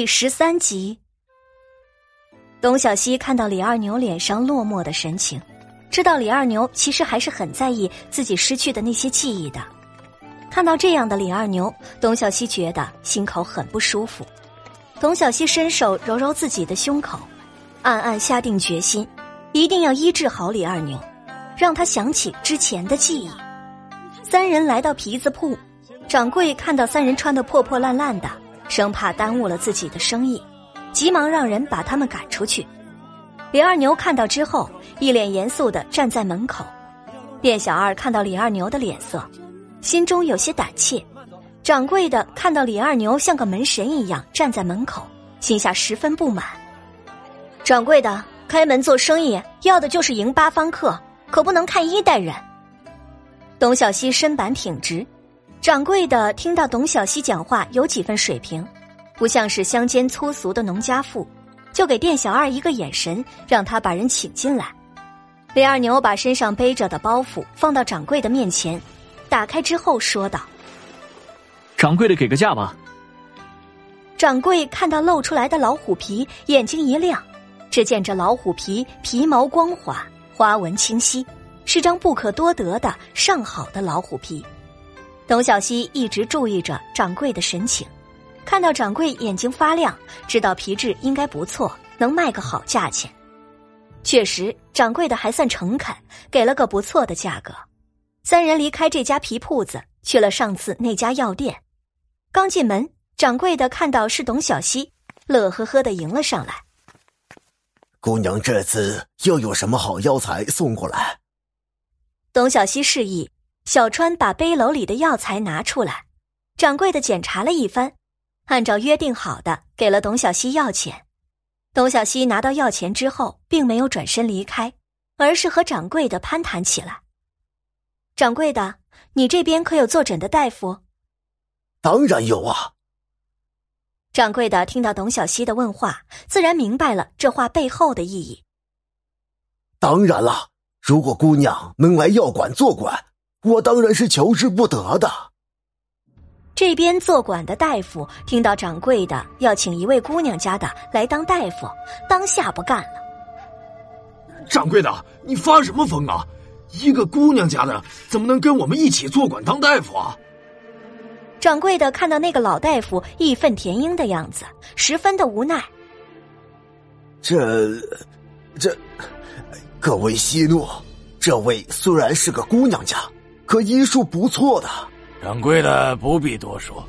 第十三集，董小希看到李二牛脸上落寞的神情，知道李二牛其实还是很在意自己失去的那些记忆的。看到这样的李二牛，董小希觉得心口很不舒服。董小希伸手揉揉自己的胸口，暗暗下定决心，一定要医治好李二牛，让他想起之前的记忆。三人来到皮子铺，掌柜看到三人穿的破破烂烂的。生怕耽误了自己的生意，急忙让人把他们赶出去。李二牛看到之后，一脸严肃的站在门口。店小二看到李二牛的脸色，心中有些胆怯。掌柜的看到李二牛像个门神一样站在门口，心下十分不满。掌柜的开门做生意，要的就是迎八方客，可不能看一代人。董小西身板挺直。掌柜的听到董小西讲话有几分水平，不像是乡间粗俗的农家妇，就给店小二一个眼神，让他把人请进来。李二牛把身上背着的包袱放到掌柜的面前，打开之后说道：“掌柜的，给个价吧。”掌柜看到露出来的老虎皮，眼睛一亮，只见这老虎皮皮毛光滑，花纹清晰，是张不可多得的上好的老虎皮。董小希一直注意着掌柜的神情，看到掌柜眼睛发亮，知道皮质应该不错，能卖个好价钱。确实，掌柜的还算诚恳，给了个不错的价格。三人离开这家皮铺子，去了上次那家药店。刚进门，掌柜的看到是董小希，乐呵呵的迎了上来：“姑娘，这次又有什么好药材送过来？”董小希示意。小川把背篓里的药材拿出来，掌柜的检查了一番，按照约定好的给了董小希药钱。董小希拿到药钱之后，并没有转身离开，而是和掌柜的攀谈起来。掌柜的，你这边可有坐诊的大夫？当然有啊。掌柜的听到董小希的问话，自然明白了这话背后的意义。当然了，如果姑娘能来药馆坐馆。我当然是求之不得的。这边做馆的大夫听到掌柜的要请一位姑娘家的来当大夫，当下不干了。掌柜的，你发什么疯啊？一个姑娘家的怎么能跟我们一起做馆当大夫啊？掌柜的看到那个老大夫义愤填膺的样子，十分的无奈。这，这，各位息怒，这位虽然是个姑娘家。可医术不错的，掌柜的不必多说，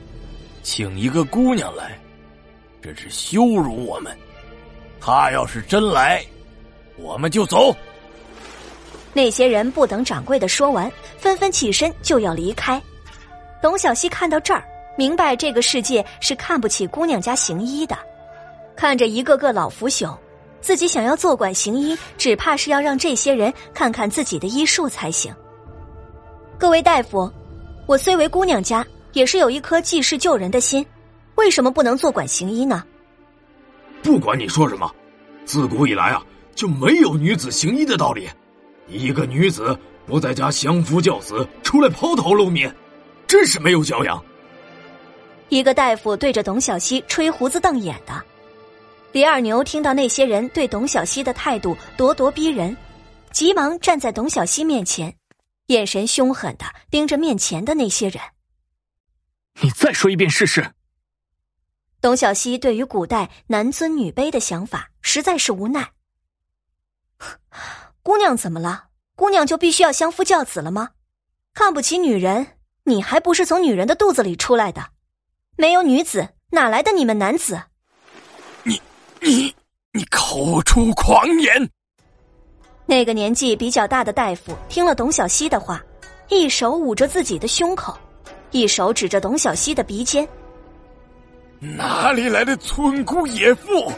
请一个姑娘来，这是羞辱我们。她要是真来，我们就走。那些人不等掌柜的说完，纷纷起身就要离开。董小希看到这儿，明白这个世界是看不起姑娘家行医的。看着一个个老腐朽，自己想要坐馆行医，只怕是要让这些人看看自己的医术才行。各位大夫，我虽为姑娘家，也是有一颗济世救人的心，为什么不能坐管行医呢？不管你说什么，自古以来啊，就没有女子行医的道理。一个女子不在家相夫教子，出来抛头露面，真是没有教养。一个大夫对着董小希吹胡子瞪眼的，李二牛听到那些人对董小希的态度咄咄逼人，急忙站在董小希面前。眼神凶狠的盯着面前的那些人。你再说一遍试试。董小希对于古代男尊女卑的想法实在是无奈。姑娘怎么了？姑娘就必须要相夫教子了吗？看不起女人？你还不是从女人的肚子里出来的？没有女子，哪来的你们男子？你你你口出狂言！那个年纪比较大的大夫听了董小希的话，一手捂着自己的胸口，一手指着董小希的鼻尖。哪里来的村姑野妇，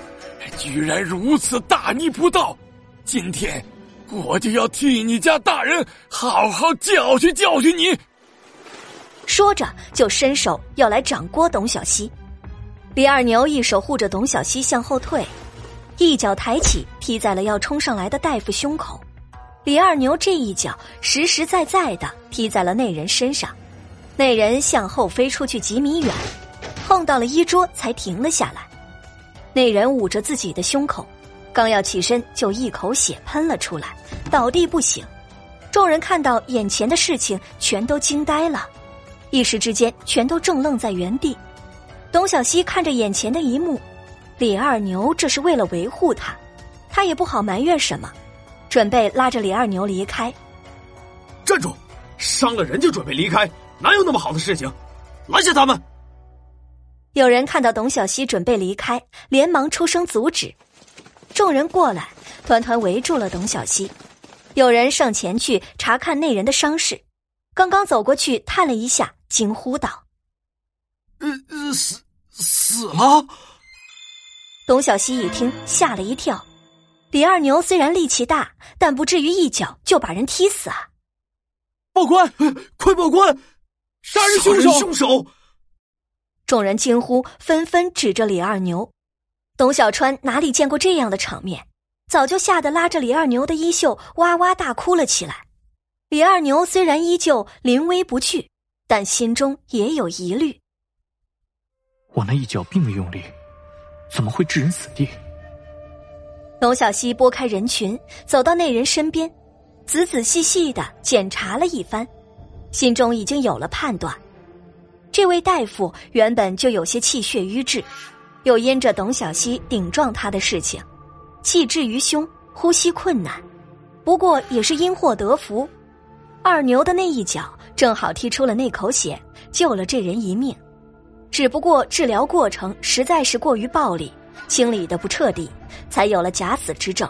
居然如此大逆不道！今天我就要替你家大人好好教训教训你。说着，就伸手要来掌掴董小希。李二牛一手护着董小希向后退。一脚抬起，踢在了要冲上来的大夫胸口。李二牛这一脚实实在在的踢在了那人身上，那人向后飞出去几米远，碰到了衣桌才停了下来。那人捂着自己的胸口，刚要起身，就一口血喷了出来，倒地不醒。众人看到眼前的事情，全都惊呆了，一时之间全都怔愣在原地。董小希看着眼前的一幕，李二牛这是为了维护他，他也不好埋怨什么，准备拉着李二牛离开。站住！伤了人就准备离开，哪有那么好的事情？拦下他们！有人看到董小希准备离开，连忙出声阻止。众人过来，团团围住了董小希。有人上前去查看那人的伤势，刚刚走过去探了一下，惊呼道：“呃呃，死死了！”董小希一听，吓了一跳。李二牛虽然力气大，但不至于一脚就把人踢死啊！报官，快报官！杀人凶手！凶手！众人惊呼，纷纷指着李二牛。董小川哪里见过这样的场面？早就吓得拉着李二牛的衣袖哇哇大哭了起来。李二牛虽然依旧临危不惧，但心中也有疑虑。我那一脚并没用力，怎么会置人死地？董小西拨开人群，走到那人身边，仔仔细细的检查了一番，心中已经有了判断。这位大夫原本就有些气血瘀滞，又因着董小西顶撞他的事情。气滞于胸，呼吸困难，不过也是因祸得福。二牛的那一脚正好踢出了那口血，救了这人一命。只不过治疗过程实在是过于暴力，清理的不彻底，才有了假死之症。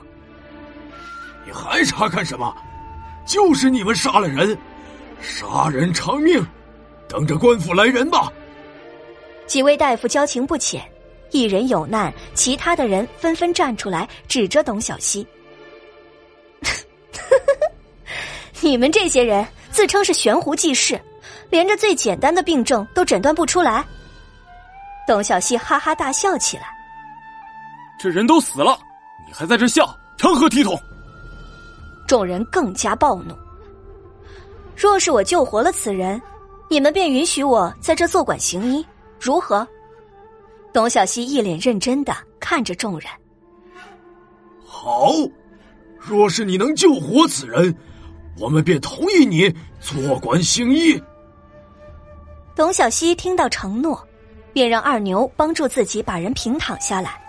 你还查看什么？就是你们杀了人，杀人偿命，等着官府来人吧。几位大夫交情不浅。一人有难，其他的人纷纷站出来，指着董小希：“ 你们这些人自称是悬壶济世，连这最简单的病症都诊断不出来。”董小希哈哈大笑起来：“这人都死了，你还在这笑，成何体统？”众人更加暴怒：“若是我救活了此人，你们便允许我在这坐馆行医，如何？”董小希一脸认真的看着众人。好，若是你能救活此人，我们便同意你坐馆行医。董小希听到承诺，便让二牛帮助自己把人平躺下来，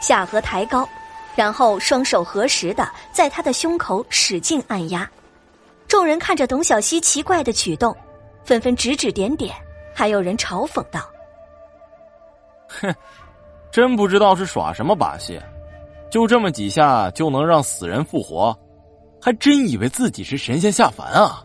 下颌抬高，然后双手合十的在他的胸口使劲按压。众人看着董小希奇怪的举动，纷纷指指点点，还有人嘲讽道。哼，真不知道是耍什么把戏，就这么几下就能让死人复活，还真以为自己是神仙下凡啊！